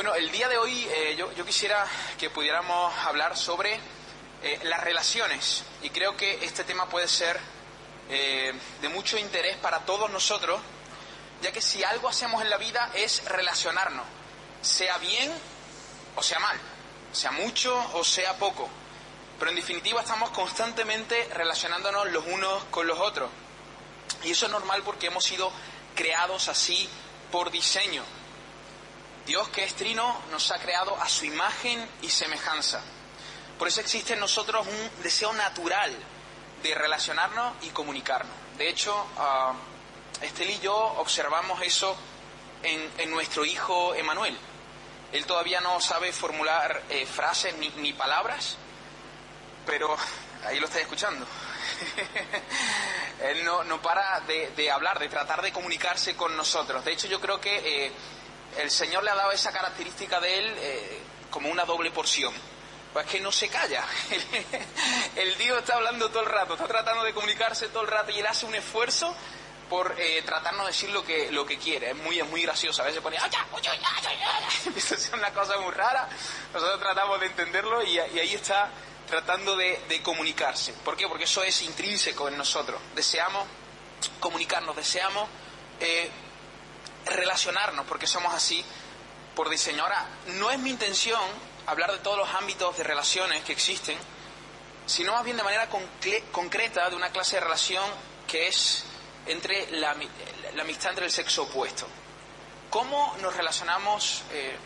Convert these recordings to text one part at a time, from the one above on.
Bueno, el día de hoy eh, yo, quisiera que pudiéramos hablar sobre eh, las relaciones y creo que este tema puede ser eh, de mucho interés para todos nosotros, ya que si algo hacemos en la vida es relacionarnos, sea bien o sea mal, sea mucho o sea poco, pero en definitiva estamos constantemente relacionándonos los unos con los otros. Y eso es normal porque hemos sido creados así por diseño. Dios que es trino nos ha creado a su imagen y semejanza. Por eso existe en nosotros un deseo natural de relacionarnos y comunicarnos. De hecho, uh, Estel y yo observamos eso en, nuestro hijo Emanuel. Él todavía no sabe formular eh, frases ni, palabras, pero ahí lo estáis escuchando. Él no, no para de, de, hablar, de tratar de comunicarse con nosotros. De hecho, yo creo que eh, el Señor le ha dado esa característica de él eh, como una doble porción. Pues que no se calla. el Dios está hablando todo el rato, está tratando de comunicarse todo el rato y él hace un esfuerzo por eh, tratarnos de decir lo que, lo que quiere. Es muy, es muy gracioso. A veces pone, empieza a ser una cosa muy rara. Nosotros tratamos de entenderlo y, y ahí está tratando de, de, comunicarse. ¿Por qué? Porque eso es intrínseco en nosotros. Deseamos comunicarnos, deseamos eh, relacionarnos, porque somos así por diseño. Ahora, no es mi intención hablar de todos los ámbitos de relaciones que existen, sino más bien de manera concreta de una clase de relación que es entre la, la amistad entre el sexo opuesto. ¿Cómo nos relacionamos eh,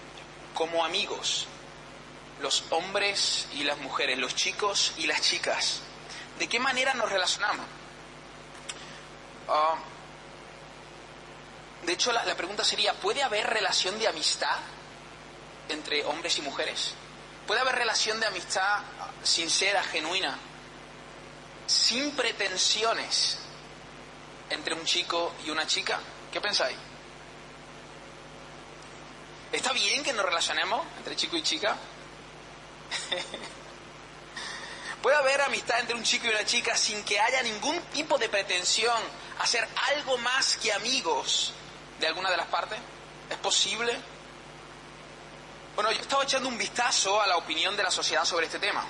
como amigos? Los hombres y las mujeres, los chicos y las chicas. ¿De qué manera nos relacionamos? Uh, de hecho, la, pregunta sería, ¿puede haber relación de amistad entre hombres y mujeres? ¿Puede haber relación de amistad sincera, genuina, sin pretensiones entre un chico y una chica? ¿Qué pensáis? ¿Está bien que nos relacionemos entre chico y chica? ¿Puede haber amistad entre un chico y una chica sin que haya ningún tipo de pretensión a ser algo más que amigos de alguna de las partes? ¿Es posible? Bueno, yo estaba echando un vistazo a la opinión de la sociedad sobre este tema,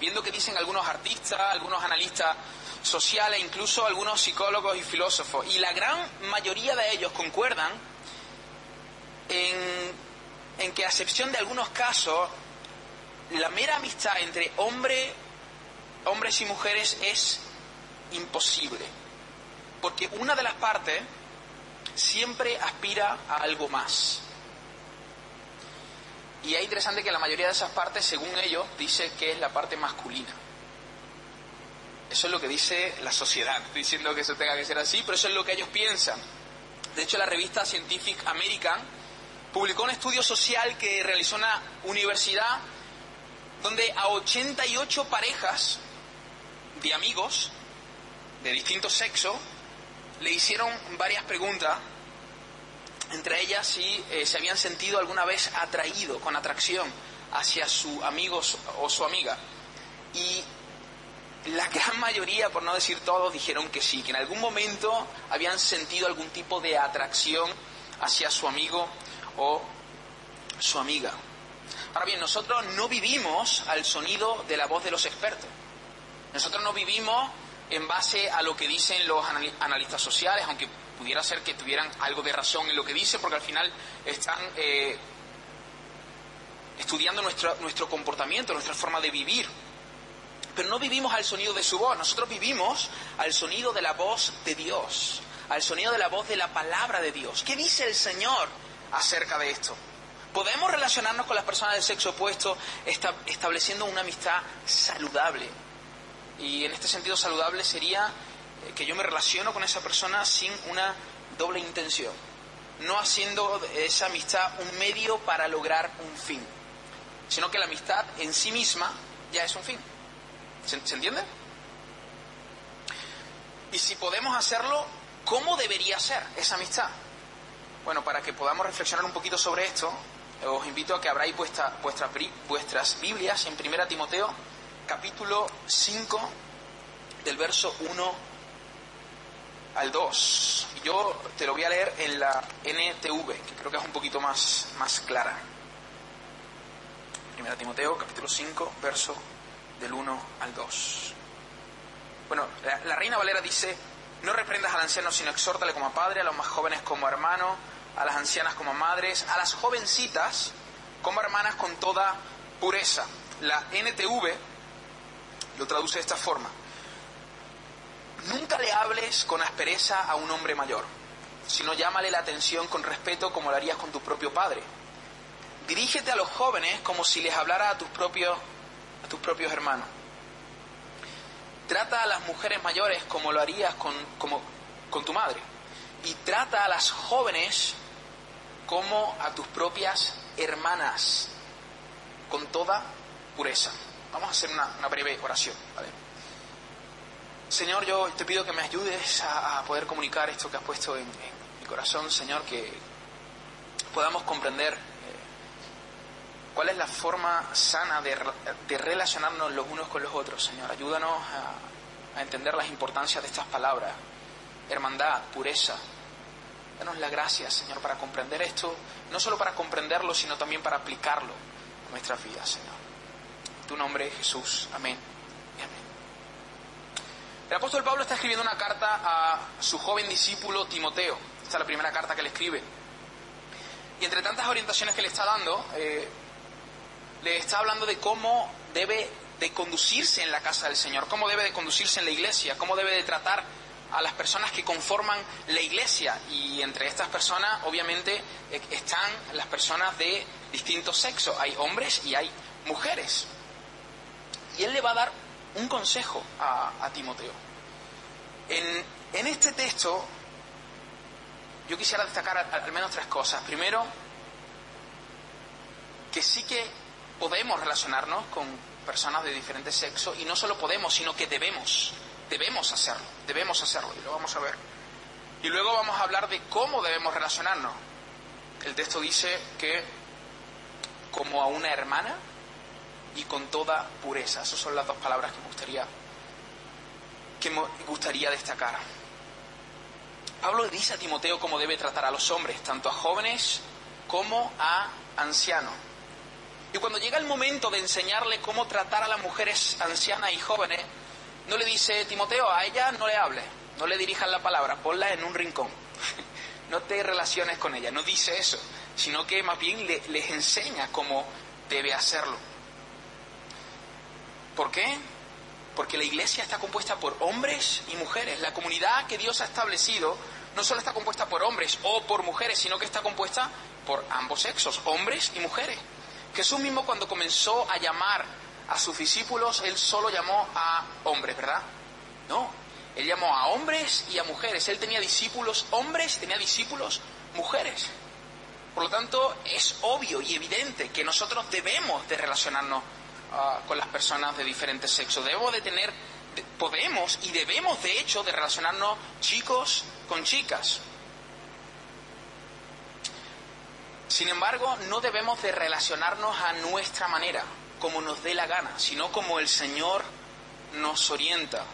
viendo qué dicen algunos artistas, algunos analistas sociales, incluso algunos psicólogos y filósofos, y la gran mayoría de ellos concuerdan en, en que a excepción de algunos casos, la mera amistad entre hombre, hombres y mujeres es imposible, porque una de las partes siempre aspira a algo más. Y es interesante que la mayoría de esas partes, según ellos, dice que es la parte masculina. Eso es lo que dice la sociedad, diciendo que eso tenga que ser así, pero eso es lo que ellos piensan. De hecho, la revista Scientific American publicó un estudio social que realizó una universidad donde a 88 parejas de amigos de distinto sexo le hicieron varias preguntas entre ellas si eh, se habían sentido alguna vez atraído, con atracción, hacia su amigo o su amiga. Y la gran mayoría, por no decir todos, dijeron que sí, que en algún momento habían sentido algún tipo de atracción hacia su amigo o su amiga. Ahora bien, nosotros no vivimos al sonido de la voz de los expertos. Nosotros no vivimos en base a lo que dicen los analistas sociales, aunque pudiera ser que tuvieran algo de razón en lo que dice, porque al final están eh, estudiando nuestro, nuestro comportamiento, nuestra forma de vivir. Pero no vivimos al sonido de su voz, nosotros vivimos al sonido de la voz de Dios, al sonido de la voz de la palabra de Dios. ¿Qué dice el Señor acerca de esto? Podemos relacionarnos con las personas del sexo opuesto estableciendo una amistad saludable. Y en este sentido saludable sería que yo me relaciono con esa persona sin una doble intención, no haciendo esa amistad un medio para lograr un fin, sino que la amistad en sí misma ya es un fin. ¿Se, ¿se entiende? Y si podemos hacerlo, ¿cómo debería ser esa amistad? Bueno, para que podamos reflexionar un poquito sobre esto, os invito a que abráis vuestra, vuestras Biblias en 1 Timoteo, capítulo 5, del verso 1 al 2. Yo te lo voy a leer en la NTV, que creo que es un poquito más, más clara. Primera Timoteo, capítulo 5, verso del 1 al 2. Bueno, la, Reina Valera dice, no reprendas al anciano, sino exhórtale como padre, a los más jóvenes como hermano, a las ancianas como madres, a las jovencitas como hermanas con toda pureza. La NTV lo traduce de esta forma. Nunca le hables con aspereza a un hombre mayor, sino llámale la atención con respeto como lo harías con tu propio padre. Dirígete a los jóvenes como si les hablara a tus propios, a tus propios hermanos. Trata a las mujeres mayores como lo harías con, como, con tu madre. Y trata a las jóvenes como a tus propias hermanas, con toda pureza. Vamos a hacer una, breve oración. Señor, yo te pido que me ayudes a, poder comunicar esto que has puesto en, mi corazón, Señor, que podamos comprender eh, cuál es la forma sana de, relacionarnos los unos con los otros, Señor. Ayúdanos a, a entender las importancias de estas palabras. Hermandad, pureza, Danos la gracia, Señor, para comprender esto, no solo para comprenderlo, sino también para aplicarlo a nuestras vidas, Señor. Tu nombre, Jesús. Amén. amén. El apóstol Pablo está escribiendo una carta a su joven discípulo Timoteo. Esta es la primera carta que le escribe. Y entre tantas orientaciones que le está dando, eh, le está hablando de cómo debe de conducirse en la casa del Señor, cómo debe de conducirse en la iglesia, cómo debe de tratar a las personas que conforman la iglesia y entre estas personas obviamente e, están las personas de distintos sexos, hay hombres y hay mujeres. Y él le va a dar un consejo a, Timoteo. En, este texto yo quisiera destacar al, menos tres cosas. Primero, que sí que podemos relacionarnos con personas de diferentes sexos y no solo podemos, sino que debemos debemos hacerlo, debemos hacerlo, y lo vamos a ver. Y luego vamos a hablar de cómo debemos relacionarnos. El texto dice que como a una hermana y con toda pureza. Esas son las dos palabras que me gustaría, que gustaría destacar. Pablo dice a Timoteo cómo debe tratar a los hombres, tanto a jóvenes como a ancianos. Y cuando llega el momento de enseñarle cómo tratar a las mujeres ancianas y jóvenes, no le dice, Timoteo, a ella no le hables, no le dirijas la palabra, ponla en un rincón. no te relaciones con ella, no dice eso, sino que más bien les enseña cómo debe hacerlo. ¿Por qué? Porque la iglesia está compuesta por hombres y mujeres. La comunidad que Dios ha establecido no solo está compuesta por hombres o por mujeres, sino que está compuesta por ambos sexos, hombres y mujeres. Jesús mismo cuando comenzó a llamar a sus discípulos él solo llamó a hombres, ¿verdad? No, él llamó a hombres y a mujeres. Él tenía discípulos hombres, tenía discípulos mujeres. Por lo tanto, es obvio y evidente que nosotros debemos de relacionarnos ah, con las personas de diferentes sexos. Debemos de tener, podemos y debemos de hecho de relacionarnos chicos con chicas. Sin embargo, no debemos de relacionarnos a nuestra manera como nos dé la gana, sino como el Señor nos orienta.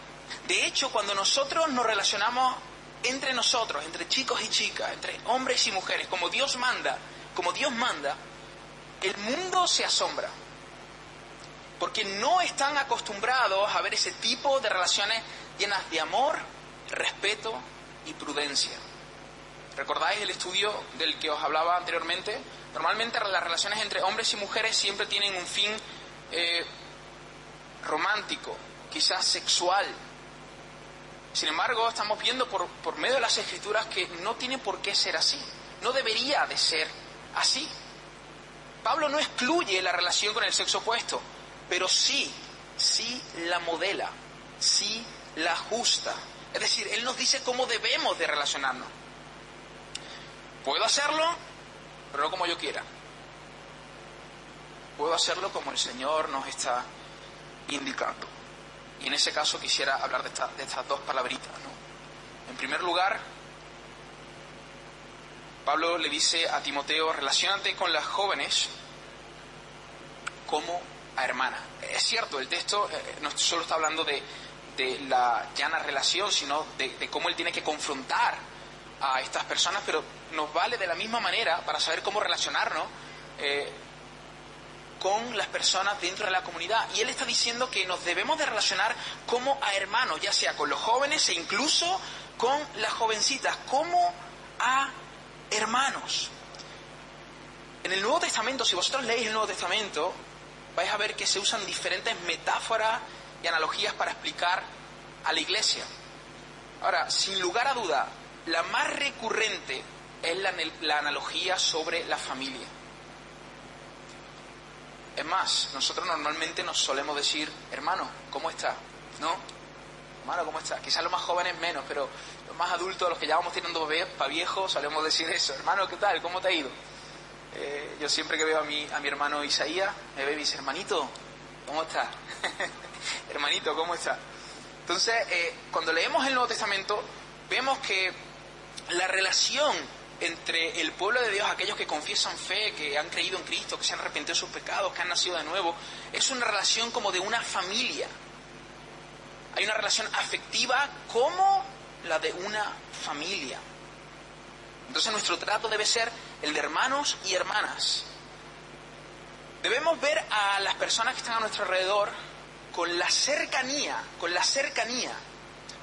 De hecho, cuando nosotros nos relacionamos entre nosotros, entre chicos y chicas, entre hombres y mujeres, como Dios manda, como Dios manda, el mundo se asombra. Porque no están acostumbrados a ver ese tipo de relaciones llenas de amor, respeto y prudencia. ¿Recordáis el estudio del que os hablaba anteriormente? Normalmente las relaciones entre hombres y mujeres siempre tienen un fin eh, romántico, quizás sexual. Sin embargo, estamos viendo por, por medio de las escrituras que no tiene por qué ser así, no debería de ser así. Pablo no excluye la relación con el sexo opuesto, pero sí, sí la modela, sí la ajusta. Es decir, él nos dice cómo debemos de relacionarnos. Puedo hacerlo, pero no como yo quiera puedo hacerlo como el Señor nos está indicando. Y en ese caso quisiera hablar de, estas dos palabritas. En primer lugar, Pablo le dice a Timoteo, relacionate con las jóvenes como a hermana. Es cierto, el texto eh, no solo está hablando de, la llana relación, sino de, cómo él tiene que confrontar a estas personas, pero nos vale de la misma manera para saber cómo relacionarnos. Eh, con las personas dentro de la comunidad. Y él está diciendo que nos debemos de relacionar como a hermanos, ya sea con los jóvenes e incluso con las jovencitas, como a hermanos. En el Nuevo Testamento, si vosotros leéis el Nuevo Testamento, vais a ver que se usan diferentes metáforas y analogías para explicar a la iglesia. Ahora, sin lugar a duda, la más recurrente es la, analogía sobre la familia. Es más, nosotros normalmente nos solemos decir, hermano, ¿cómo está? ¿No? Hermano, ¿cómo está? Quizás los más jóvenes menos, pero los más adultos, los que ya vamos teniendo para viejos, solemos decir eso. Hermano, ¿qué tal? ¿Cómo te ha ido? Eh, yo siempre que veo a mi, a mi hermano Isaías, me ve y dice, hermanito, ¿cómo está? hermanito, ¿cómo está? Entonces, eh, cuando leemos el Nuevo Testamento, vemos que la relación entre el pueblo de Dios, aquellos que confiesan fe, que han creído en Cristo, que se han arrepentido de sus pecados, que han nacido de nuevo, es una relación como de una familia. Hay una relación afectiva como la de una familia. Entonces nuestro trato debe ser el de hermanos y hermanas. Debemos ver a las personas que están a nuestro alrededor con la cercanía, con la cercanía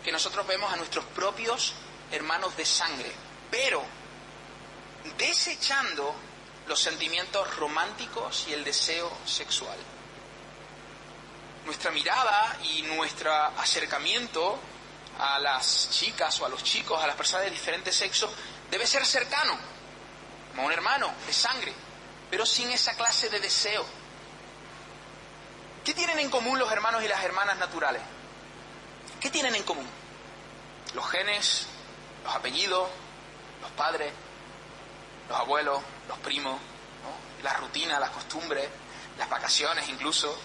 que nosotros vemos a nuestros propios hermanos de sangre. Pero desechando los sentimientos románticos y el deseo sexual. Nuestra mirada y nuestro acercamiento a las chicas o a los chicos, a las personas de diferentes sexos, debe ser cercano, como un hermano de sangre, pero sin esa clase de deseo. ¿Qué tienen en común los hermanos y las hermanas naturales? ¿Qué tienen en común? Los genes, los apellidos, los padres, los abuelos, los primos, la rutina, las costumbres, las vacaciones incluso.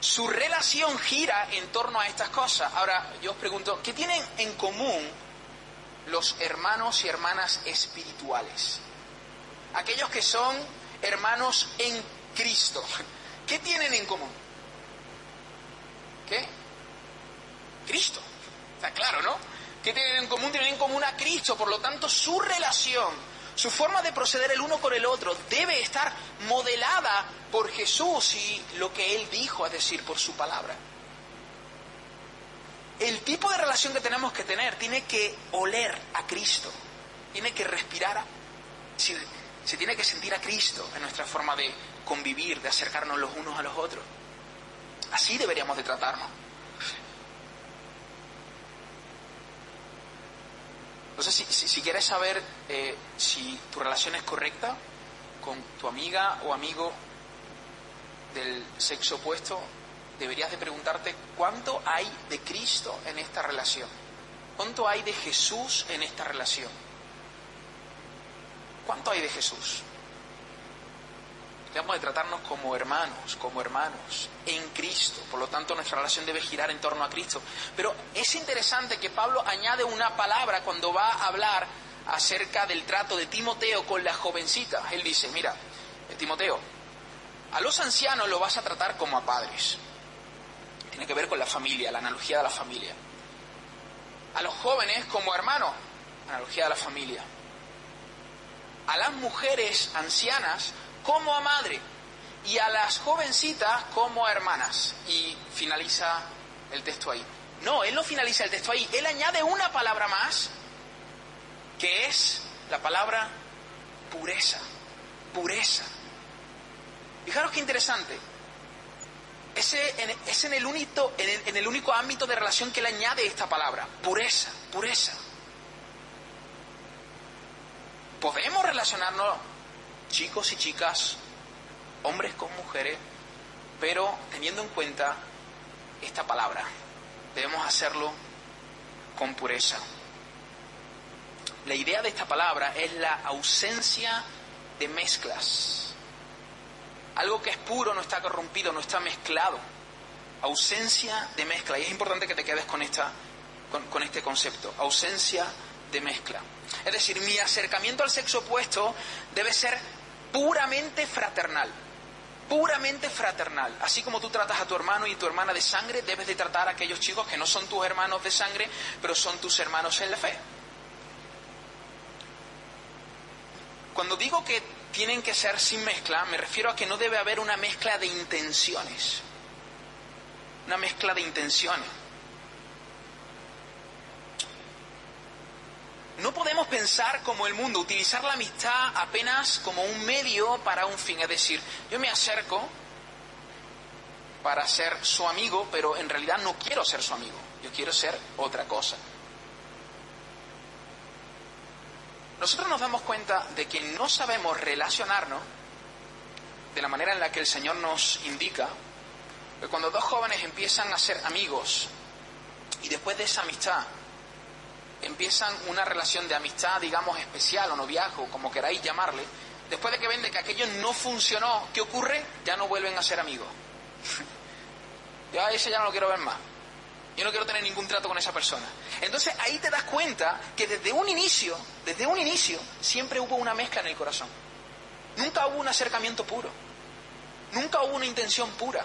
Su relación gira en torno a estas cosas. Ahora, yo os pregunto, ¿qué tienen en común los hermanos y hermanas espirituales? Aquellos que son hermanos en Cristo. ¿Qué tienen en común? ¿Qué? Cristo. Está claro, ¿no? ¿Qué tienen en común? Tienen en común a Cristo. Por lo tanto, su relación su forma de proceder el uno con el otro debe estar modelada por Jesús y lo que Él dijo, es decir, por su palabra. El tipo de relación que tenemos que tener tiene que oler a Cristo, tiene que respirar, se, se tiene que sentir a Cristo en nuestra forma de convivir, de acercarnos los unos a los otros. Así deberíamos de tratarnos. Entonces, si, quieres saber eh, si tu relación es correcta con tu amiga o amigo del sexo opuesto, deberías de preguntarte cuánto hay de Cristo en esta relación. ¿Cuánto hay de Jesús en esta relación? ¿Cuánto hay de Jesús? Debemos de tratarnos como hermanos, como hermanos, en Cristo. Por lo tanto, nuestra relación debe girar en torno a Cristo. Pero es interesante que Pablo añade una palabra cuando va a hablar acerca del trato de Timoteo con las jovencitas. Él dice, mira, Timoteo, a los ancianos lo vas a tratar como a padres. Tiene que ver con la familia, la analogía de la familia. A los jóvenes como hermanos, analogía de la familia. A las mujeres ancianas como a madre y a las jovencitas como a hermanas. Y finaliza el texto ahí. No, él no finaliza el texto ahí, él añade una palabra más, que es la palabra pureza, pureza. Fijaros qué interesante. Es en el, único, en el único ámbito de relación que él añade esta palabra, pureza, pureza. Podemos relacionarnos chicos y chicas, hombres con mujeres, pero teniendo en cuenta esta palabra, debemos hacerlo con pureza. La idea de esta palabra es la ausencia de mezclas. Algo que es puro no está corrompido, no está mezclado. Ausencia de mezcla. Y es importante que te quedes con, esta, con, este concepto. Ausencia de mezcla. Es decir, mi acercamiento al sexo opuesto debe ser puramente fraternal, puramente fraternal. Así como tú tratas a tu hermano y tu hermana de sangre, debes de tratar a aquellos chicos que no son tus hermanos de sangre, pero son tus hermanos en la fe. Cuando digo que tienen que ser sin mezcla, me refiero a que no debe haber una mezcla de intenciones. Una mezcla de intenciones. No podemos pensar como el mundo, utilizar la amistad apenas como un medio para un fin. Es decir, yo me acerco para ser su amigo, pero en realidad no quiero ser su amigo, yo quiero ser otra cosa. Nosotros nos damos cuenta de que no sabemos relacionarnos de la manera en la que el Señor nos indica, que cuando dos jóvenes empiezan a ser amigos y después de esa amistad empiezan una relación de amistad, digamos, especial o noviazgo, como queráis llamarle, después de que ven que aquello no funcionó, ¿qué ocurre? Ya no vuelven a ser amigos. Yo ese ya no lo quiero ver más. Yo no quiero tener ningún trato con esa persona. Entonces ahí te das cuenta que desde un inicio, desde un inicio, siempre hubo una mezcla en el corazón. Nunca hubo un acercamiento puro. Nunca hubo una intención pura.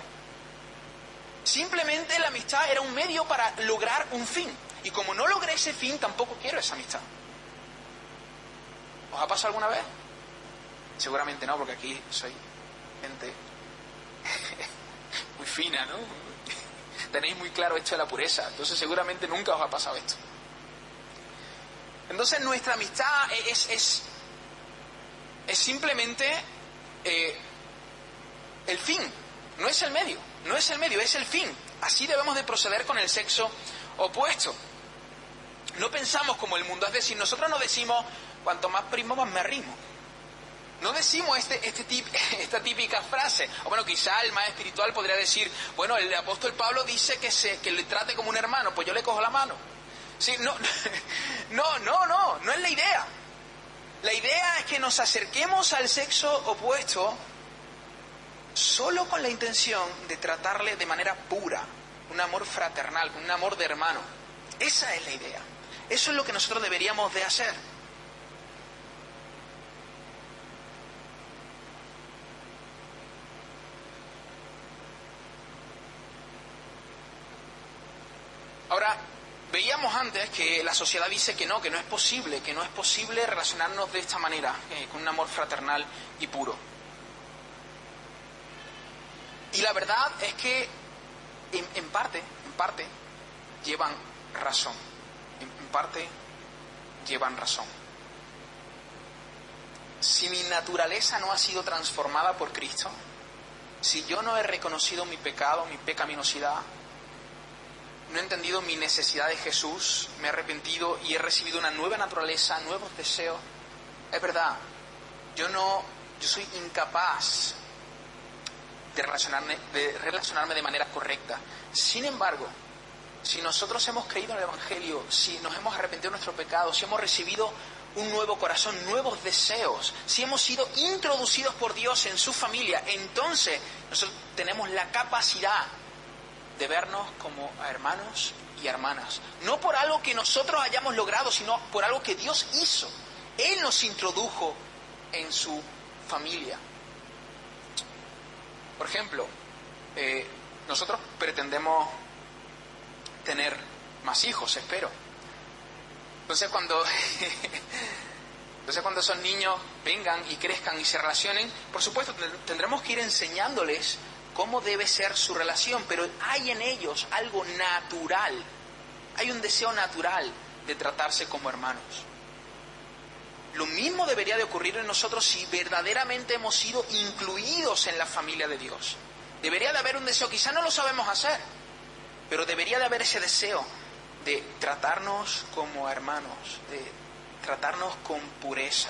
Simplemente la amistad era un medio para lograr un fin. Y como no logré ese fin, tampoco quiero esa amistad. ¿Os ha pasado alguna vez? Seguramente no, porque aquí soy gente muy fina, ¿no? Tenéis muy claro esto de la pureza, entonces seguramente nunca os ha pasado esto. Entonces nuestra amistad es, es, es simplemente eh, el fin, no es el medio, no es el medio, es el fin. Así debemos de proceder con el sexo opuesto. No pensamos como el mundo, es decir, nosotros no decimos, cuanto más primo, más me arrimo. No decimos este, este tip, esta típica frase. O bueno, quizá el más espiritual podría decir, bueno, el apóstol Pablo dice que, se, que le trate como un hermano, pues yo le cojo la mano. Sí, no, no, no, no, no es la idea. La idea es que nos acerquemos al sexo opuesto solo con la intención de tratarle de manera pura, un amor fraternal, un amor de hermano. Esa es la idea. Eso es lo que nosotros deberíamos de hacer. Ahora, veíamos antes que la sociedad dice que no, que no es posible, que no es posible relacionarnos de esta manera, eh, con un amor fraternal y puro. Y la verdad es que, en, parte, en parte, llevan razón. en parte, llevan razón. Si mi naturaleza no ha sido transformada por Cristo, si yo no he reconocido mi pecado, mi pecaminosidad, no he entendido mi necesidad de Jesús, me he arrepentido y he recibido una nueva naturaleza, nuevos deseos. Es verdad, yo no, yo soy incapaz de relacionarme, de manera correcta. Sin embargo, si nosotros hemos creído en el Evangelio, si nos hemos arrepentido de nuestro pecado, si hemos recibido un nuevo corazón, nuevos deseos, si hemos sido introducidos por Dios en su familia, entonces nosotros tenemos la capacidad de vernos como hermanos y hermanas. No por algo que nosotros hayamos logrado, sino por algo que Dios hizo. Él nos introdujo en su familia. Por ejemplo, eh, nosotros pretendemos tener más hijos, espero. Entonces cuando, entonces cuando esos niños vengan y crezcan y se relacionen, por supuesto tendremos que ir enseñándoles cómo debe ser su relación, pero hay en ellos algo natural, hay un deseo natural de tratarse como hermanos. Lo mismo debería de ocurrir en nosotros si verdaderamente hemos sido incluidos en la familia de Dios. Debería de haber un deseo, quizá no lo sabemos hacer, pero debería de haber ese deseo de tratarnos como hermanos, de tratarnos con pureza,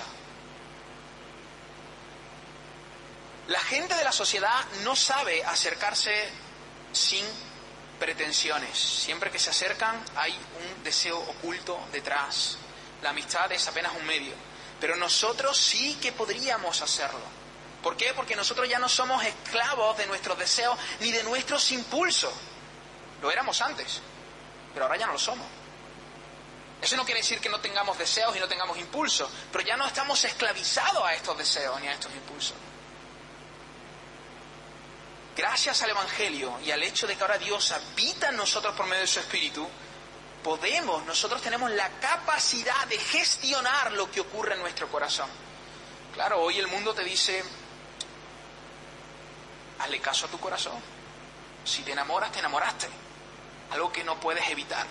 La gente de la sociedad no sabe acercarse sin pretensiones. Siempre que se acercan hay un deseo oculto detrás. La amistad es apenas un medio. Pero nosotros sí que podríamos hacerlo. ¿Por qué? Porque nosotros ya no somos esclavos de nuestros deseos ni de nuestros impulsos. Lo éramos antes, pero ahora ya no lo somos. Eso no quiere decir que no tengamos deseos y no tengamos impulsos, pero ya no estamos esclavizados a estos deseos ni a estos impulsos gracias al Evangelio y al hecho de que ahora Dios habita en nosotros por medio de su Espíritu, podemos, nosotros tenemos la capacidad de gestionar lo que ocurre en nuestro corazón. Claro, hoy el mundo te dice, hazle caso a tu corazón. Si te enamoras, te enamoraste. Algo que no puedes evitar.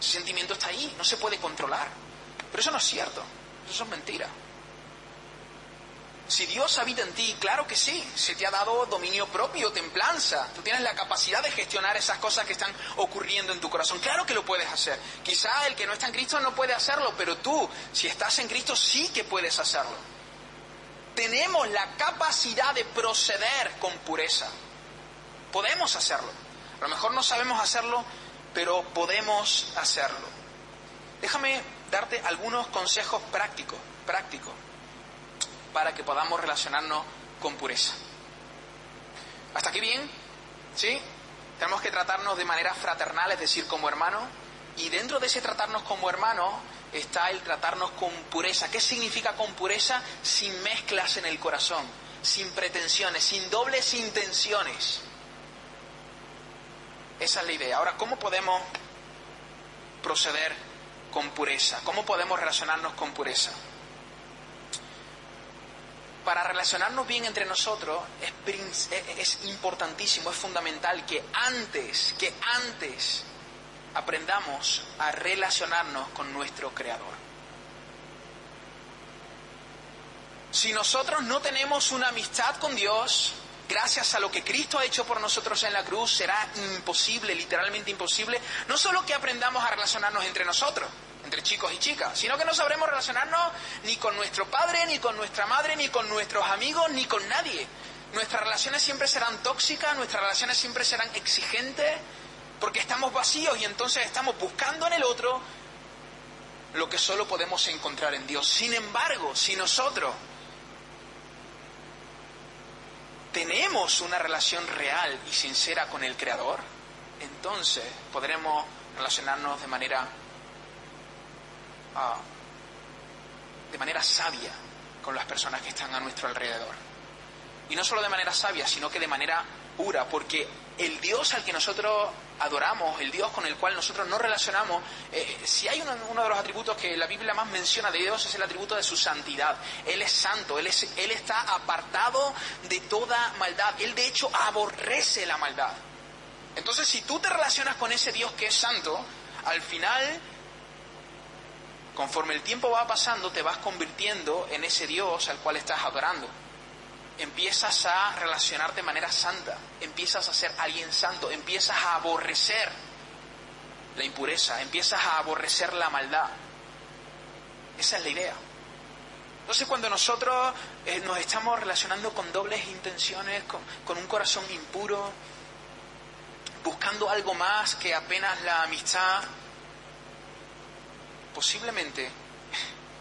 Ese sentimiento está ahí, no se puede controlar. Pero eso no es cierto, eso es mentira. Si Dios habita en ti, claro que sí, se te ha dado dominio propio, templanza. Tú tienes la capacidad de gestionar esas cosas que están ocurriendo en tu corazón. Claro que lo puedes hacer. Quizá el que no está en Cristo no puede hacerlo, pero tú, si estás en Cristo, sí que puedes hacerlo. Tenemos la capacidad de proceder con pureza. Podemos hacerlo. A lo mejor no sabemos hacerlo, pero podemos hacerlo. Déjame darte algunos consejos prácticos, prácticos para que podamos relacionarnos con pureza. ¿Hasta aquí bien? ¿Sí? Tenemos que tratarnos de manera fraternal, es decir, como hermanos, y dentro de ese tratarnos como hermanos está el tratarnos con pureza. ¿Qué significa con pureza? Sin mezclas en el corazón, sin pretensiones, sin dobles intenciones. Esa es la idea. Ahora, ¿cómo podemos proceder con pureza? ¿Cómo podemos relacionarnos con pureza? Para relacionarnos bien entre nosotros es, es, importantísimo, es fundamental que antes, que antes aprendamos a relacionarnos con nuestro Creador. Si nosotros no tenemos una amistad con Dios, gracias a lo que Cristo ha hecho por nosotros en la cruz, será imposible, literalmente imposible, no solo que aprendamos a relacionarnos entre nosotros, entre chicos y chicas, sino que no sabremos relacionarnos ni con nuestro padre, ni con nuestra madre, ni con nuestros amigos, ni con nadie. Nuestras relaciones siempre serán tóxicas, nuestras relaciones siempre serán exigentes, porque estamos vacíos y entonces estamos buscando en el otro lo que solo podemos encontrar en Dios. Sin embargo, si nosotros tenemos una relación real y sincera con el Creador, entonces podremos relacionarnos de manera de manera sabia con las personas que están a nuestro alrededor. Y no solo de manera sabia, sino que de manera pura, porque el Dios al que nosotros adoramos, el Dios con el cual nosotros nos relacionamos, eh, si hay uno, de los atributos que la Biblia más menciona de Dios es el atributo de su santidad. Él es santo, él, es, él está apartado de toda maldad. Él de hecho aborrece la maldad. Entonces si tú te relacionas con ese Dios que es santo, al final Conforme el tiempo va pasando, te vas convirtiendo en ese Dios al cual estás adorando. Empiezas a relacionarte de manera santa, empiezas a ser alguien santo, empiezas a aborrecer la impureza, empiezas a aborrecer la maldad. Esa es la idea. Entonces cuando nosotros eh, nos estamos relacionando con dobles intenciones, con un corazón impuro, buscando algo más que apenas la amistad, posiblemente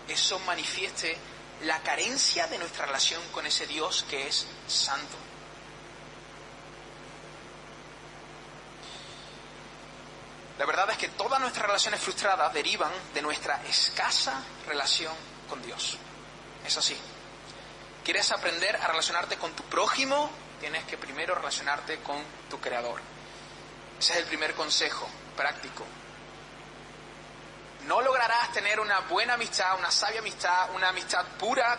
eso manifieste la carencia de nuestra relación con ese Dios que es santo. La verdad es que todas nuestras relaciones frustradas derivan de nuestra escasa relación con Dios. Es así. ¿Quieres aprender a relacionarte con tu prójimo? Tienes que primero relacionarte con tu Creador. Ese es el primer consejo práctico no lograrás tener una buena amistad, una sabia amistad, una amistad pura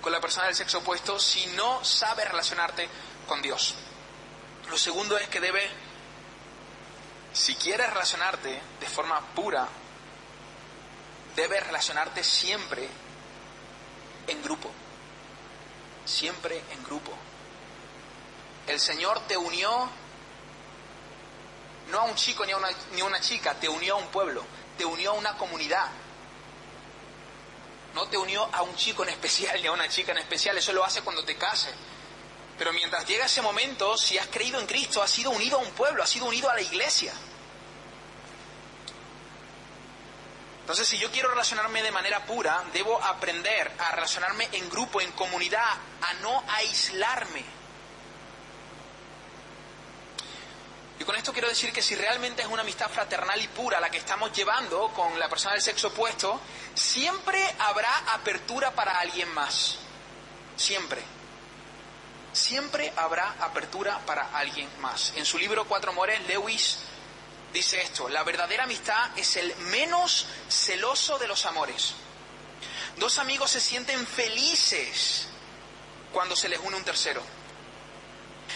con la persona del sexo opuesto si no sabes relacionarte con Dios. Lo segundo es que debes, si quieres relacionarte de forma pura, debes relacionarte siempre en grupo. Siempre en grupo. El Señor te unió no a un chico ni a, una, ni a una chica, te unió a un pueblo, te unió a una comunidad. No te unió a un chico en especial ni a una chica en especial, eso lo hace cuando te cases. Pero mientras llega ese momento, si has creído en Cristo, has sido unido a un pueblo, has sido unido a la iglesia. Entonces, si yo quiero relacionarme de manera pura, debo aprender a relacionarme en grupo, en comunidad, a no aislarme. Y con esto quiero decir que si realmente es una amistad fraternal y pura la que estamos llevando con la persona del sexo opuesto, siempre habrá apertura para alguien más. Siempre. Siempre habrá apertura para alguien más. En su libro Cuatro Amores, Lewis dice esto, la verdadera amistad es el menos celoso de los amores. Dos amigos se sienten felices cuando se les une un tercero.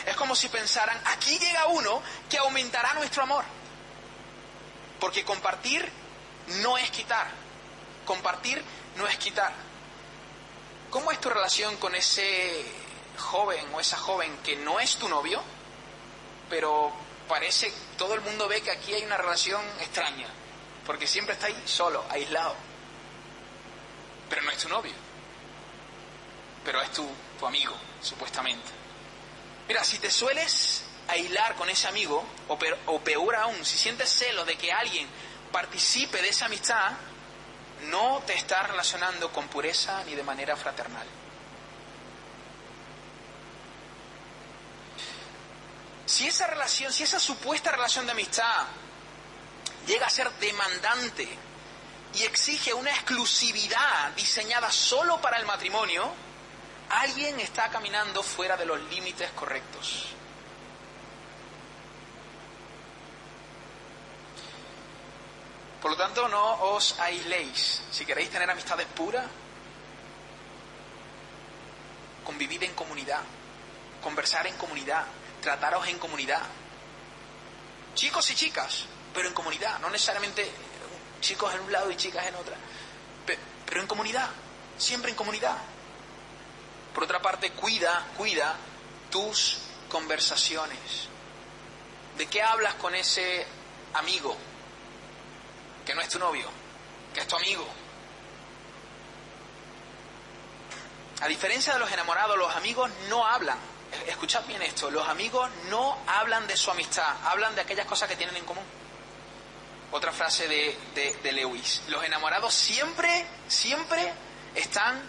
Es como si pensaran, aquí llega uno que aumentará nuestro amor. Porque compartir no es quitar. Compartir no es quitar. ¿Cómo es tu relación con ese joven o esa joven que no es tu novio, pero parece, todo el mundo ve que aquí hay una relación extraña, porque siempre está ahí solo, aislado. Pero no es tu novio, pero es tu, tu amigo, supuestamente. Mira, si te sueles aislar con ese amigo, o, peor aún, si sientes celo de que alguien participe de esa amistad, no te estás relacionando con pureza ni de manera fraternal. Si esa relación, si esa supuesta relación de amistad llega a ser demandante y exige una exclusividad diseñada solo para el matrimonio, alguien está caminando fuera de los límites correctos. Por lo tanto, no os aisléis. Si queréis tener amistades puras, convivid en comunidad, conversar en comunidad, trataros en comunidad. Chicos y chicas, pero en comunidad, no necesariamente chicos en un lado y chicas en otra, pero en comunidad, siempre en comunidad. Por otra parte, cuida, cuida tus conversaciones. ¿De qué hablas con ese amigo que no es tu novio, que es tu amigo? A diferencia de los enamorados, los amigos no hablan escuchad bien esto, los amigos no hablan de su amistad, hablan de aquellas cosas que tienen en común. Otra frase de, de, Lewis, los enamorados siempre, siempre están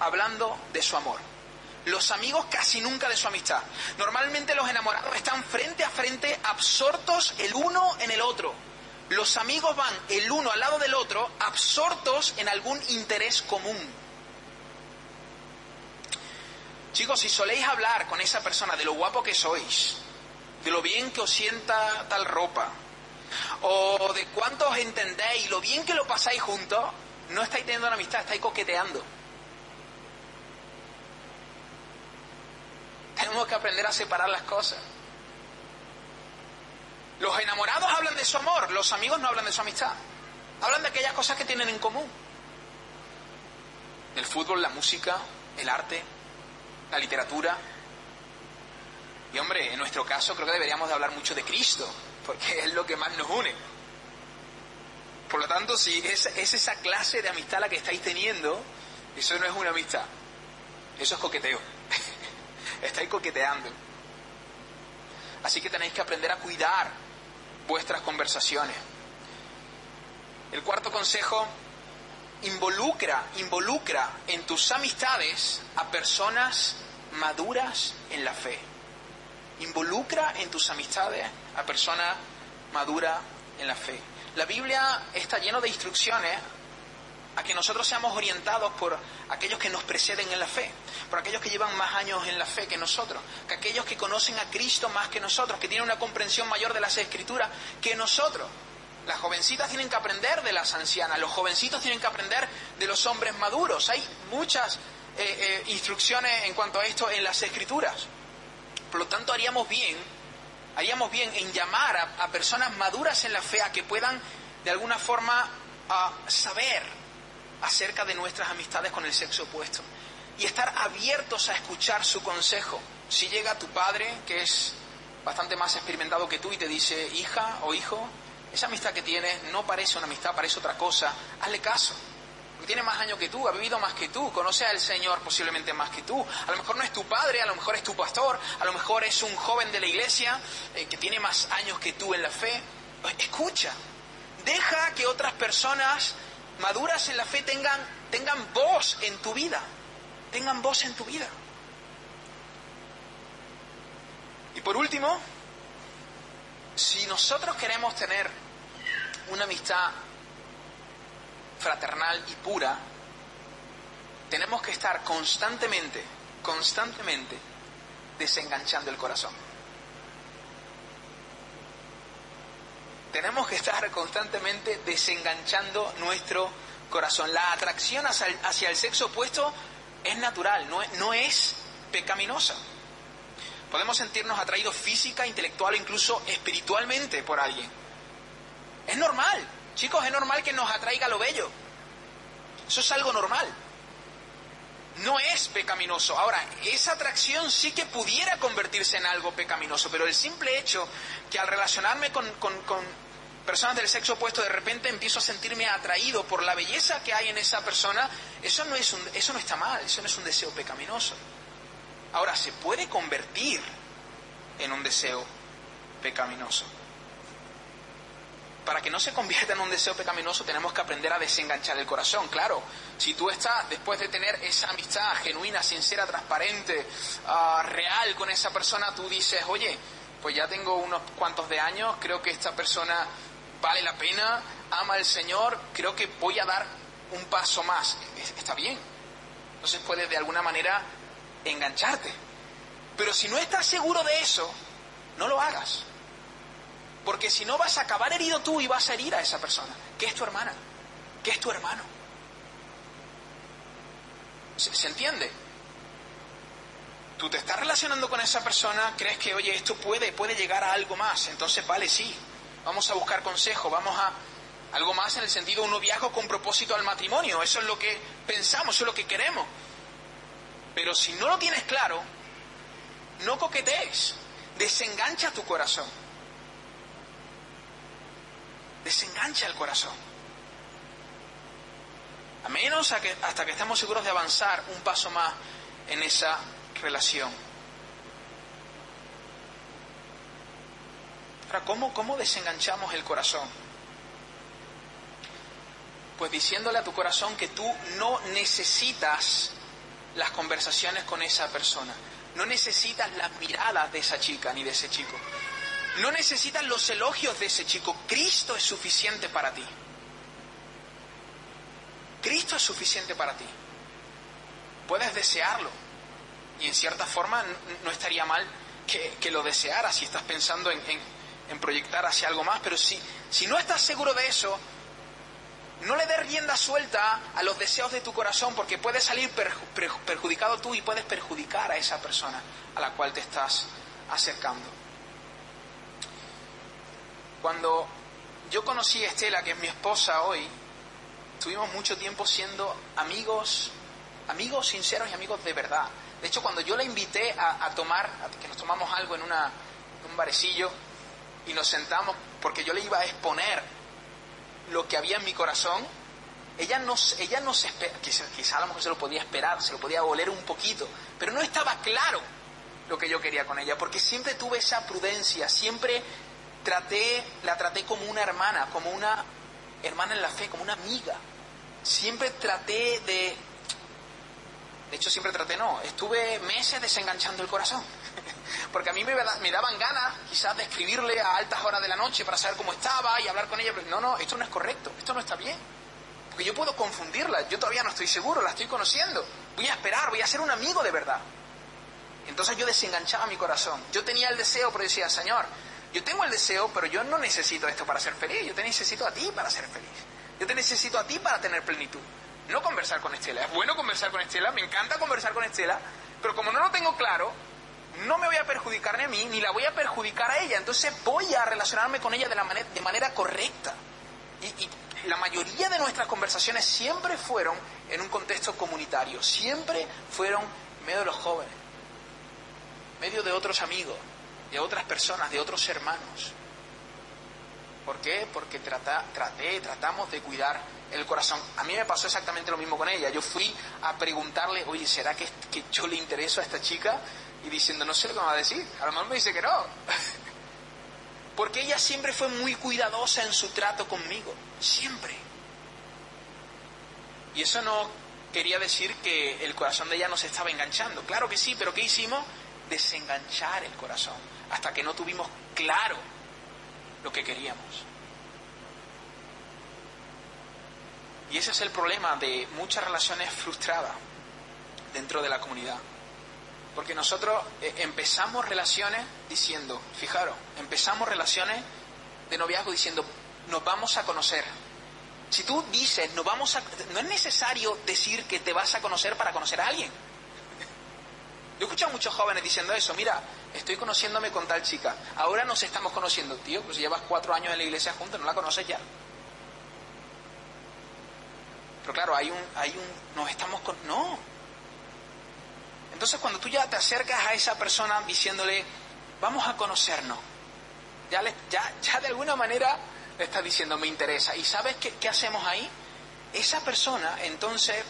hablando de su amor. Los amigos casi nunca de su amistad. Normalmente los enamorados están frente a frente, absortos el uno en el otro. Los amigos van el uno al lado del otro, absortos en algún interés común. Chicos, si soléis hablar con esa persona de lo guapo que sois, de lo bien que os sienta tal ropa, o de cuánto os entendéis, lo bien que lo pasáis juntos, no estáis teniendo una amistad, estáis coqueteando. Tenemos que aprender a separar las cosas. Los enamorados hablan de su amor, los amigos no hablan de su amistad. Hablan de aquellas cosas que tienen en común. El fútbol, la música, el arte, la literatura. Y hombre, en nuestro caso creo que deberíamos de hablar mucho de Cristo, porque es lo que más nos une. Por lo tanto, si es, es esa clase de amistad la que estáis teniendo, eso no es una amistad, eso es coqueteo. Estáis coqueteando. Así que tenéis que aprender a cuidar vuestras conversaciones. El cuarto consejo involucra, involucra en tus amistades a personas maduras en la fe. Involucra en tus amistades a personas maduras en la fe. La Biblia está llena de instrucciones a que nosotros seamos orientados por aquellos que nos preceden en la fe, por aquellos que llevan más años en la fe que nosotros, que aquellos que conocen a Cristo más que nosotros, que tienen una comprensión mayor de las escrituras que nosotros. Las jovencitas tienen que aprender de las ancianas, los jovencitos tienen que aprender de los hombres maduros. Hay muchas eh, eh, instrucciones en cuanto a esto en las escrituras. Por lo tanto, haríamos bien, haríamos bien en llamar a, personas maduras en la fe a que puedan de alguna forma saber acerca de nuestras amistades con el sexo opuesto y estar abiertos a escuchar su consejo. Si llega tu padre, que es bastante más experimentado que tú, y te dice, hija o hijo, esa amistad que tienes no parece una amistad, parece otra cosa. Hazle caso. Porque tiene más años que tú, ha vivido más que tú, conoce al Señor posiblemente más que tú. A lo mejor no es tu padre, a lo mejor es tu pastor, a lo mejor es un joven de la iglesia eh, que tiene más años que tú en la fe. Escucha, deja que otras personas maduras en la fe tengan, tengan voz en tu vida. Tengan voz en tu vida. Y por último, si nosotros queremos tener una amistad fraternal y pura, tenemos que estar constantemente, constantemente desenganchando el corazón. Tenemos que estar constantemente desenganchando nuestro corazón. La atracción hacia el, sexo opuesto es natural, no, es pecaminosa. Podemos sentirnos atraídos física, intelectual e incluso espiritualmente por alguien. Es normal, chicos, es normal que nos atraiga lo bello. Eso es algo normal. No es pecaminoso. Ahora, esa atracción sí que pudiera convertirse en algo pecaminoso, pero el simple hecho que al relacionarme con, personas del sexo opuesto de repente empiezo a sentirme atraído por la belleza que hay en esa persona, eso no, es eso no está mal, eso no es un deseo pecaminoso. Ahora, se puede convertir en un deseo pecaminoso. Para que no se convierta en un deseo pecaminoso tenemos que aprender a desenganchar el corazón. Claro, si tú estás, después de tener esa amistad genuina, sincera, transparente, ah, real con esa persona, tú dices, oye, pues ya tengo unos cuantos de años, creo que esta persona vale la pena, ama al Señor, creo que voy a dar un paso más. Está bien. Entonces puedes de alguna manera engancharte. Pero si no estás seguro de eso, no lo hagas. Porque si no vas a acabar herido tú y vas a herir a esa persona, que es tu hermana, que es tu hermano. ¿Se, entiende? Tú te estás relacionando con esa persona, crees que, oye, esto puede, puede llegar a algo más, entonces vale, sí, vamos a buscar consejo, vamos a algo más en el sentido un noviazgo con propósito al matrimonio, eso es lo que pensamos, eso es lo que queremos. Pero si no lo tienes claro, no coquetees, desengancha tu corazón. Desengancha el corazón. A menos hasta que estemos seguros de avanzar un paso más en esa relación. ¿Cómo, ¿cómo desenganchamos el corazón? Pues diciéndole a tu corazón que tú no necesitas las conversaciones con esa persona. No necesitas las miradas de esa chica ni de ese chico. No necesitas los elogios de ese chico. Cristo es suficiente para ti. Cristo es suficiente para ti. Puedes desearlo. Y en cierta forma no estaría mal que, lo desearas si estás pensando en, en, proyectar hacia algo más. Pero si, si no estás seguro de eso, no le des rienda suelta a los deseos de tu corazón porque puedes salir perjudicado tú y puedes perjudicar a esa persona a la cual te estás acercando. Cuando yo conocí a Estela, que es mi esposa hoy, tuvimos mucho tiempo siendo amigos, amigos sinceros y amigos de verdad. De hecho, cuando yo la invité a, tomar, que nos tomamos algo en, una, en un barecillo y nos sentamos, porque yo le iba a exponer lo que había en mi corazón, ella no, ella no se espera, quizá, a lo mejor se lo podía esperar, se lo podía oler un poquito, pero no estaba claro lo que yo quería con ella, porque siempre tuve esa prudencia, siempre traté, la traté como una hermana, como una hermana en la fe, como una amiga. Siempre traté de, de hecho siempre traté, no, estuve meses desenganchando el corazón. Porque a mí me, daban ganas quizás de escribirle a altas horas de la noche para saber cómo estaba y hablar con ella. Pero no, no, esto no es correcto, esto no está bien. Porque yo puedo confundirla, yo todavía no estoy seguro, la estoy conociendo. Voy a esperar, voy a ser un amigo de verdad. Entonces yo desenganchaba mi corazón. Yo tenía el deseo, pero decía, Señor, yo tengo el deseo, pero yo no necesito esto para ser feliz. Yo te necesito a ti para ser feliz. Yo te necesito a ti para tener plenitud. No conversar con Estela. Es bueno conversar con Estela, me encanta conversar con Estela, pero como no lo tengo claro, no me voy a perjudicar ni a mí, ni la voy a perjudicar a ella. Entonces voy a relacionarme con ella de, manera, correcta. Y, la mayoría de nuestras conversaciones siempre fueron en un contexto comunitario, siempre fueron medio de los jóvenes, medio de otros amigos, de otras personas, de otros hermanos. ¿Por qué? Porque trata, traté, tratamos de cuidar el corazón. A mí me pasó exactamente lo mismo con ella. Yo fui a preguntarle, oye, ¿será que, que yo le intereso a esta chica? Y diciendo, no sé lo que me va a decir, a lo mejor me dice que no. Porque ella siempre fue muy cuidadosa en su trato conmigo, siempre. Y eso no quería decir que el corazón de ella no se estaba enganchando. Claro que sí, pero ¿qué hicimos? Desenganchar el corazón, hasta que no tuvimos claro lo que queríamos. Y ese es el problema de muchas relaciones frustradas dentro de la comunidad. Porque nosotros eh, empezamos relaciones diciendo, fijaros, empezamos relaciones de noviazgo diciendo, nos vamos a conocer. Si tú dices, no, vamos a, no es necesario decir que te vas a conocer para conocer a alguien. Yo he escuchado a muchos jóvenes diciendo eso, mira, estoy conociéndome con tal chica, ahora nos estamos conociendo, tío, pues llevas cuatro años en la iglesia juntos, no la conoces ya. Pero claro, hay un, hay un, nos estamos con, no. Entonces cuando tú ya te acercas a esa persona diciéndole, vamos a conocernos, ya, ya, ya de alguna manera le estás diciendo, me interesa. ¿Y sabes qué, qué hacemos ahí? Esa persona, entonces,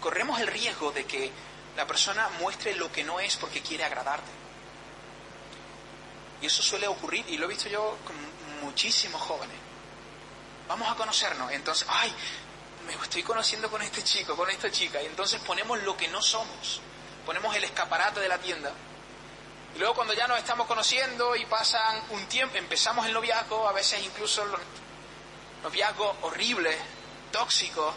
corremos el riesgo de que la persona muestre lo que no es porque quiere agradarte. Y eso suele ocurrir, y lo he visto yo con muchísimos jóvenes. Vamos a conocernos. Entonces, ay, me estoy conociendo con este chico, con esta chica. Y entonces ponemos lo que no somos. Ponemos el escaparate de la tienda. Y luego cuando ya nos estamos conociendo y pasan un tiempo, empezamos el noviazgo, a veces incluso los noviazgos horribles, tóxicos,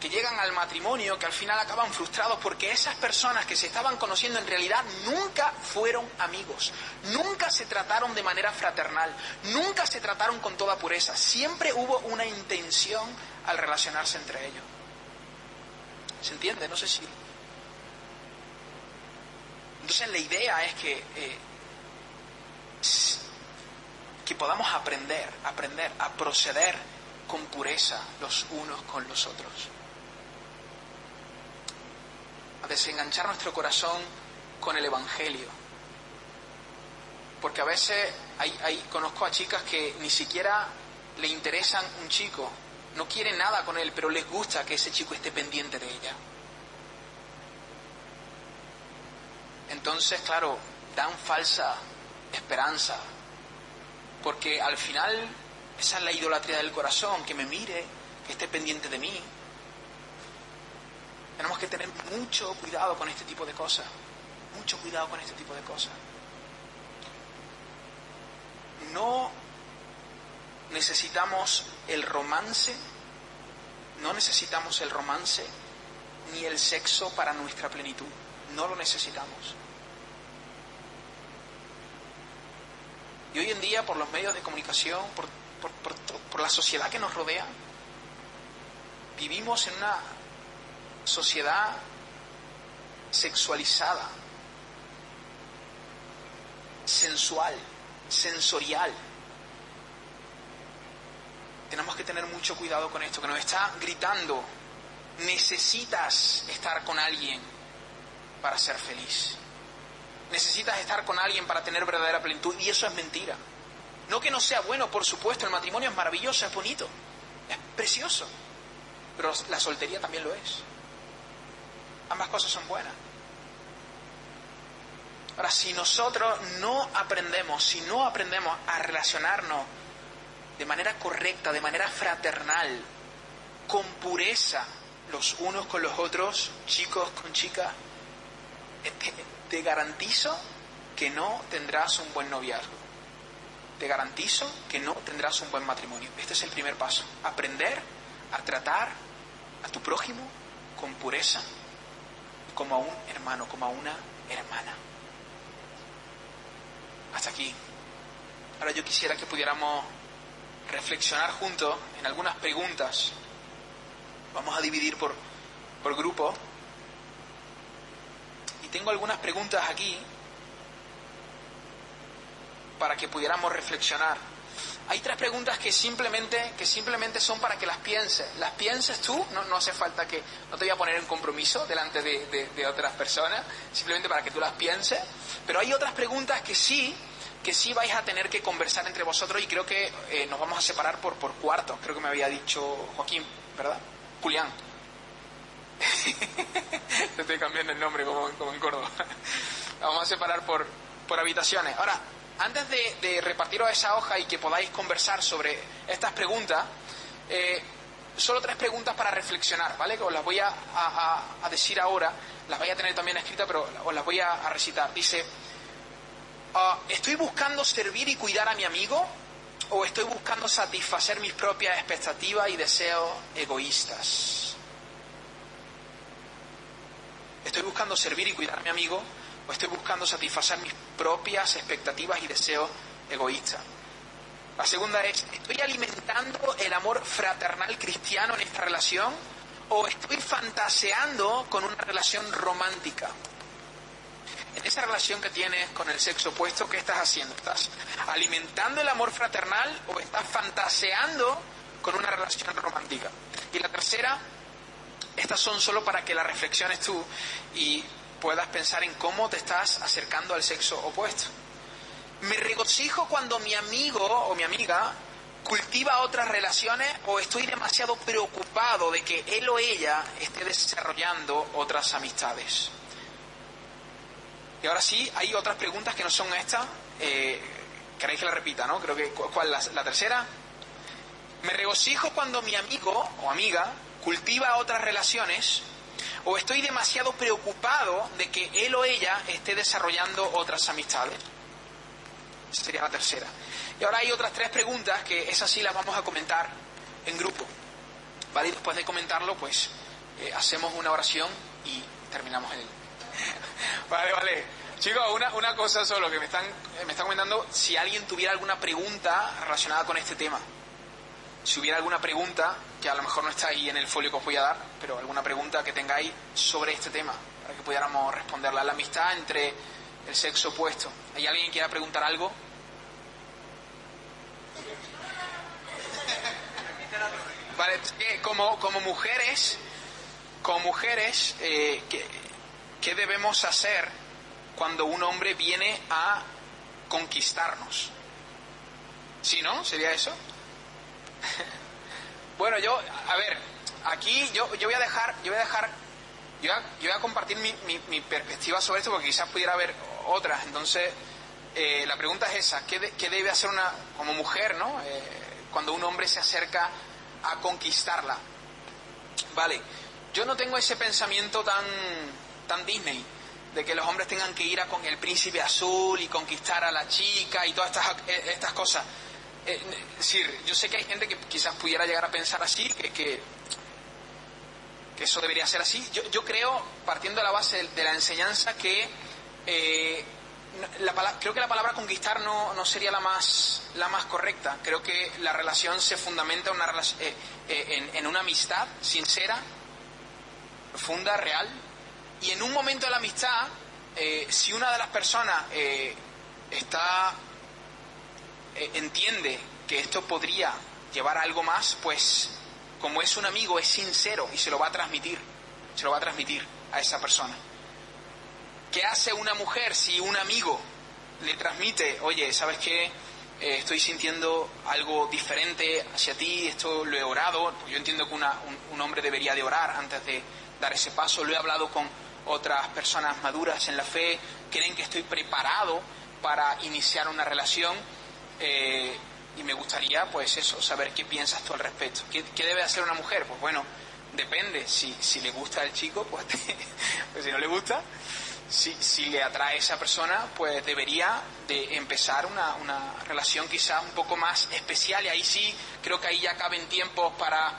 que llegan al matrimonio, que al final acaban frustrados porque esas personas que se estaban conociendo en realidad nunca fueron amigos, nunca se trataron de manera fraternal, nunca se trataron con toda pureza, siempre hubo una intención al relacionarse entre ellos. ¿Se entiende? No sé si... Entonces la idea es que, eh, que podamos aprender, aprender a proceder con pureza los unos con los otros a desenganchar nuestro corazón con el Evangelio. Porque a veces hay, hay, conozco a chicas que ni siquiera le interesan un chico, no quieren nada con él, pero les gusta que ese chico esté pendiente de ella. Entonces, claro, dan falsa esperanza, porque al final esa es la idolatría del corazón, que me mire, que esté pendiente de mí, tenemos que tener mucho cuidado con este tipo de cosas. Mucho cuidado con este tipo de cosas. No necesitamos el romance, no necesitamos el romance ni el sexo para nuestra plenitud. No lo necesitamos. Y hoy en día, por los medios de comunicación, por, por, la sociedad que nos rodea, vivimos en una sociedad sexualizada, sensual, sensorial. Tenemos que tener mucho cuidado con esto, que nos está gritando, necesitas estar con alguien para ser feliz. Necesitas estar con alguien para tener verdadera plenitud y eso es mentira. No que no sea bueno, por supuesto, el matrimonio es maravilloso, es bonito, es precioso, pero la soltería también lo es. Ambas cosas son buenas. Ahora, si nosotros no aprendemos, si no aprendemos a relacionarnos de manera correcta, de manera fraternal, con pureza, los unos con los otros, chicos con chicas, te, garantizo que no tendrás un buen noviazgo. Te garantizo que no tendrás un buen matrimonio. Este es el primer paso. Aprender a tratar a tu prójimo con pureza como a un hermano, como a una hermana. Hasta aquí. Ahora yo quisiera que pudiéramos reflexionar juntos en algunas preguntas. Vamos a dividir por, por grupo. Tengo algunas preguntas aquí para que pudiéramos reflexionar. Hay tres preguntas que simplemente, que simplemente son para que las pienses. Las pienses tú, no, hace falta que, no te voy a poner en compromiso delante de, de, de otras personas, simplemente para que tú las pienses. Pero hay otras preguntas que sí, que sí vais a tener que conversar entre vosotros y creo que eh, nos vamos a separar por, por cuartos, creo que me había dicho Joaquín, ¿verdad? Julián. Estoy cambiando el nombre como, como en Córdoba. vamos a separar por, por habitaciones. Ahora, antes de, de, repartiros esa hoja y que podáis conversar sobre estas preguntas, eh, solo tres preguntas para reflexionar, ¿vale? Que os las voy a, a, a, decir ahora, las vais a tener también escritas, pero os las voy a, recitar. Dice, uh, ¿estoy buscando servir y cuidar a mi amigo o estoy buscando satisfacer mis propias expectativas y deseos egoístas? ¿Estoy buscando servir y cuidar a mi amigo o estoy buscando satisfacer mis propias expectativas y deseos egoístas. La segunda es, ¿estoy alimentando el amor fraternal cristiano en esta relación o estoy fantaseando con una relación romántica? En esa relación que tienes con el sexo opuesto, ¿qué estás haciendo? ¿Estás alimentando el amor fraternal o estás fantaseando con una relación romántica? Y la tercera, estas son solo para que la reflexiones tú y puedas pensar en cómo te estás acercando al sexo opuesto. Me regocijo cuando mi amigo o mi amiga cultiva otras relaciones o estoy demasiado preocupado de que él o ella esté desarrollando otras amistades. Y ahora sí, hay otras preguntas que no son estas. Eh, ¿Queréis que la repita, no? Creo que, ¿cuál la, la tercera? Me regocijo cuando mi amigo o amiga cultiva otras relaciones o estoy demasiado preocupado de que él o ella esté desarrollando otras amistades. Esa sería la tercera. Y ahora hay otras tres preguntas que esas sí las vamos a comentar en grupo. ¿Vale? Y después de comentarlo, pues eh, hacemos una oración y terminamos el... vale, vale. Chicos, una, una cosa solo que me están, me están comentando, si alguien tuviera alguna pregunta relacionada con este tema. Si hubiera alguna pregunta, que a lo mejor no está ahí en el folio que os voy a dar, pero alguna pregunta que tengáis sobre este tema, para que pudiéramos responderla. La amistad entre el sexo opuesto. ¿Hay alguien que quiera preguntar algo? Vale, como, como mujeres, como mujeres, eh, ¿qué, ¿qué debemos hacer cuando un hombre viene a conquistarnos? ¿Sí, no? ¿Sería eso? bueno, yo, a ver, aquí yo, yo voy a dejar, yo voy a dejar, yo voy a, compartir mi, mi, perspectiva sobre esto porque quizás pudiera haber otras. Entonces, eh, la pregunta es esa, ¿qué, debe hacer una, como mujer, ¿no? Eh, cuando un hombre se acerca a conquistarla. Vale, yo no tengo ese pensamiento tan, tan Disney de que los hombres tengan que ir a con el príncipe azul y conquistar a la chica y todas estas, eh, estas cosas. Eh, decir, yo sé que hay gente que quizás pudiera llegar a pensar así, que, que, eso debería ser así. Yo, yo, creo, partiendo de la base de, la enseñanza, que eh, la, creo que la palabra conquistar no, no, sería la más, la más correcta. Creo que la relación se fundamenta una, eh, en, en, una amistad sincera, profunda, real. Y en un momento de la amistad, si una de las personas está eh, entiende que esto podría llevar a algo más, pues como es un amigo, es sincero y se lo va a transmitir, se lo va a transmitir a esa persona. ¿Qué hace una mujer si un amigo le transmite, oye, ¿sabes qué? Eh, estoy sintiendo algo diferente hacia ti, esto lo he orado, yo entiendo que un, un hombre debería de orar antes de dar ese paso, lo he hablado con otras personas maduras en la fe, creen que estoy preparado para iniciar una relación, eh, y me gustaría, pues eso, saber qué piensas tú al respecto. ¿Qué, debe hacer una mujer? Pues bueno, depende. Si, si le gusta el chico, pues, pues si no le gusta, si, si, le atrae esa persona, pues debería de empezar una, una relación quizás un poco más especial. Y ahí sí, creo que ahí ya caben tiempos para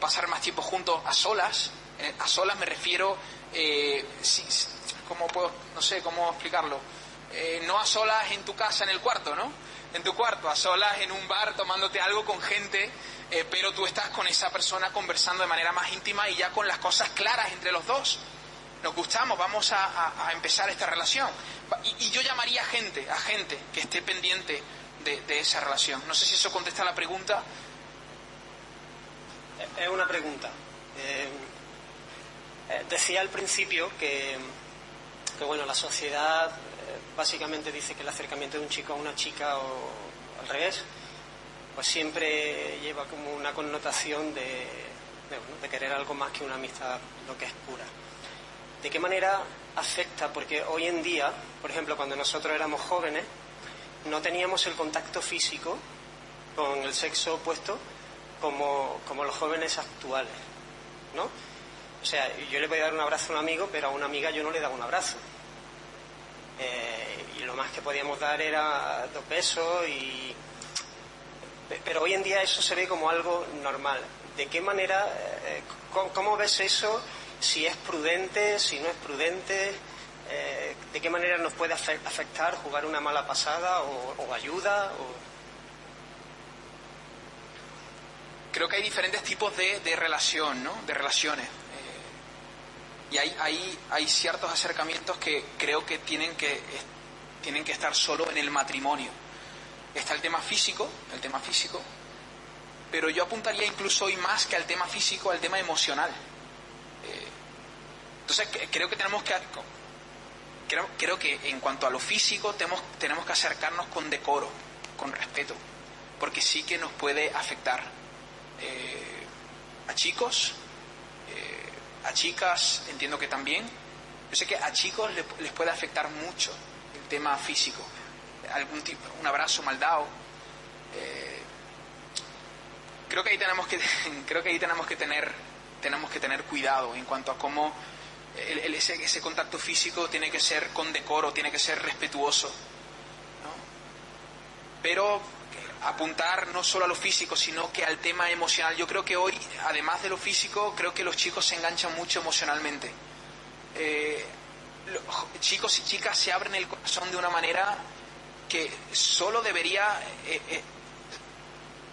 pasar más tiempo juntos a solas. Eh, a solas me refiero, eh, ¿cómo puedo, no sé cómo explicarlo? Eh, no a solas en tu casa, en el cuarto, ¿no? En tu cuarto, a solas, en un bar, tomándote algo con gente, eh, pero tú estás con esa persona conversando de manera más íntima y ya con las cosas claras entre los dos. Nos gustamos, vamos a, empezar esta relación. Y, yo llamaría a gente, a gente que esté pendiente de, esa relación. No sé si eso contesta la pregunta. Es una pregunta. Eh, eh, decía al principio que, que bueno, la sociedad básicamente dice que el acercamiento de un chico a una chica o al revés, pues siempre lleva como una connotación de, querer algo más que una amistad, lo que es pura. ¿De qué manera afecta? Porque hoy en día, por ejemplo, cuando nosotros éramos jóvenes, no teníamos el contacto físico con el sexo opuesto como, como los jóvenes actuales, ¿no? O sea, yo le voy a dar un abrazo a un amigo, pero a una amiga yo no le daba un abrazo eh, y lo más que podíamos dar era dos besos y pero hoy en día eso se ve como algo normal. ¿De qué manera, eh, cómo, ves eso? Si es prudente, si no es prudente, eh, ¿de qué manera nos puede afectar jugar una mala pasada o, ayuda? Creo que hay diferentes tipos de relación, ¿no? De relaciones. Y hay, hay, hay ciertos acercamientos que creo que tienen que, tienen que estar solo en el matrimonio. Está el tema físico, el tema físico, pero yo apuntaría incluso hoy más que al tema físico, al tema emocional. Eh, entonces creo que tenemos que creo, creo, que en cuanto a lo físico tenemos, tenemos que acercarnos con decoro, con respeto, porque sí que nos puede afectar eh, a chicos, a chicas, entiendo que también. Yo sé que a chicos les, puede afectar mucho el tema físico, algún tipo, un abrazo mal dado. Eh, creo que ahí tenemos que, creo que ahí tenemos que tener, tenemos que tener cuidado en cuanto a cómo ese, ese, contacto físico tiene que ser con decoro, tiene que ser respetuoso. Pero apuntar no solo a lo físico, sino que al tema emocional. Yo creo que hoy, además de lo físico, creo que los chicos se enganchan mucho emocionalmente. Eh, chicos y chicas se abren el corazón de una manera que solo debería eh, eh,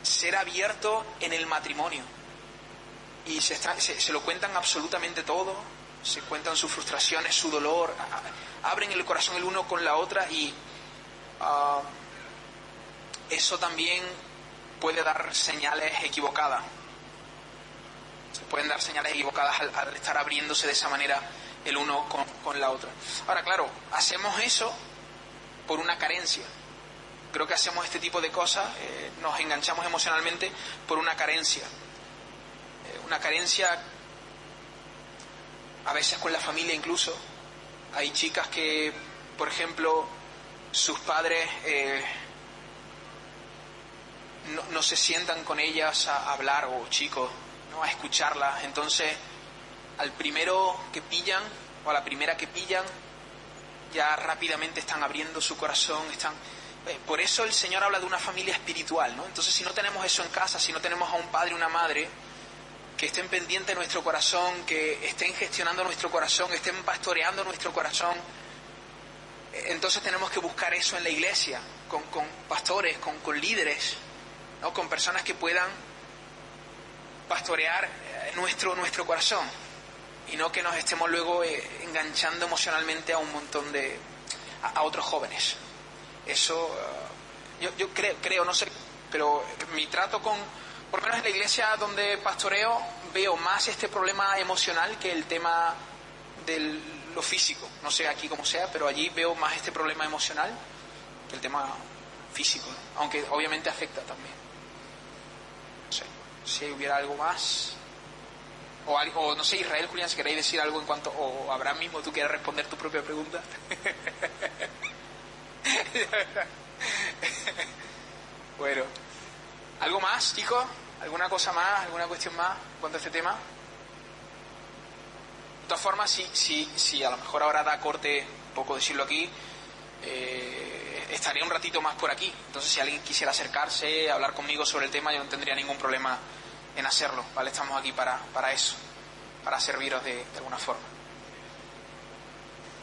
ser abierto en el matrimonio. Y se, se, lo cuentan absolutamente todo, se cuentan sus frustraciones, su dolor, abren el corazón el uno con la otra y... Ah, eso también puede dar señales equivocadas. Se pueden dar señales equivocadas al, estar abriéndose de esa manera el uno con, la otra. Ahora, claro, hacemos eso por una carencia. Creo que hacemos este tipo de cosas, eh, nos enganchamos emocionalmente por una carencia. Eh, una carencia a veces con la familia incluso. Hay chicas que, por ejemplo, sus padres eh, no, se sientan con ellas a hablar, o chicos, ¿no? a escucharlas. Entonces, al primero que pillan, o a la primera que pillan, ya rápidamente están abriendo su corazón, están... Eh, por eso el Señor habla de una familia espiritual, ¿no? Entonces, si no tenemos eso en casa, si no tenemos a un padre y una madre que estén pendientes de nuestro corazón, que estén gestionando nuestro corazón, estén pastoreando nuestro corazón, eh, entonces tenemos que buscar eso en la iglesia, con, pastores, con líderes, ¿no? con personas que puedan pastorear eh, nuestro, nuestro corazón y no que nos estemos luego eh, enganchando emocionalmente a un montón de a, otros jóvenes. Eso eh, yo, yo creo, creo, no sé, pero mi trato con, por lo menos en la iglesia donde pastoreo, veo más este problema emocional que el tema de lo físico. No sé aquí como sea, pero allí veo más este problema emocional que el tema físico, aunque obviamente afecta también si hubiera algo más. O, o, no sé, Israel, Julián, si queréis decir algo en cuanto, o Abraham mismo, tú quieres responder tu propia pregunta. bueno, ¿algo más, chicos? ¿Alguna cosa más? ¿Alguna cuestión más en cuanto a este tema? De todas formas, si, si, si a lo mejor ahora da corte, un poco decirlo aquí, eh, estaría un ratito más por aquí. Entonces, si alguien quisiera acercarse, hablar conmigo sobre el tema, yo no tendría ningún problema en hacerlo, ¿vale? Estamos aquí para, para eso, para serviros de, de alguna forma.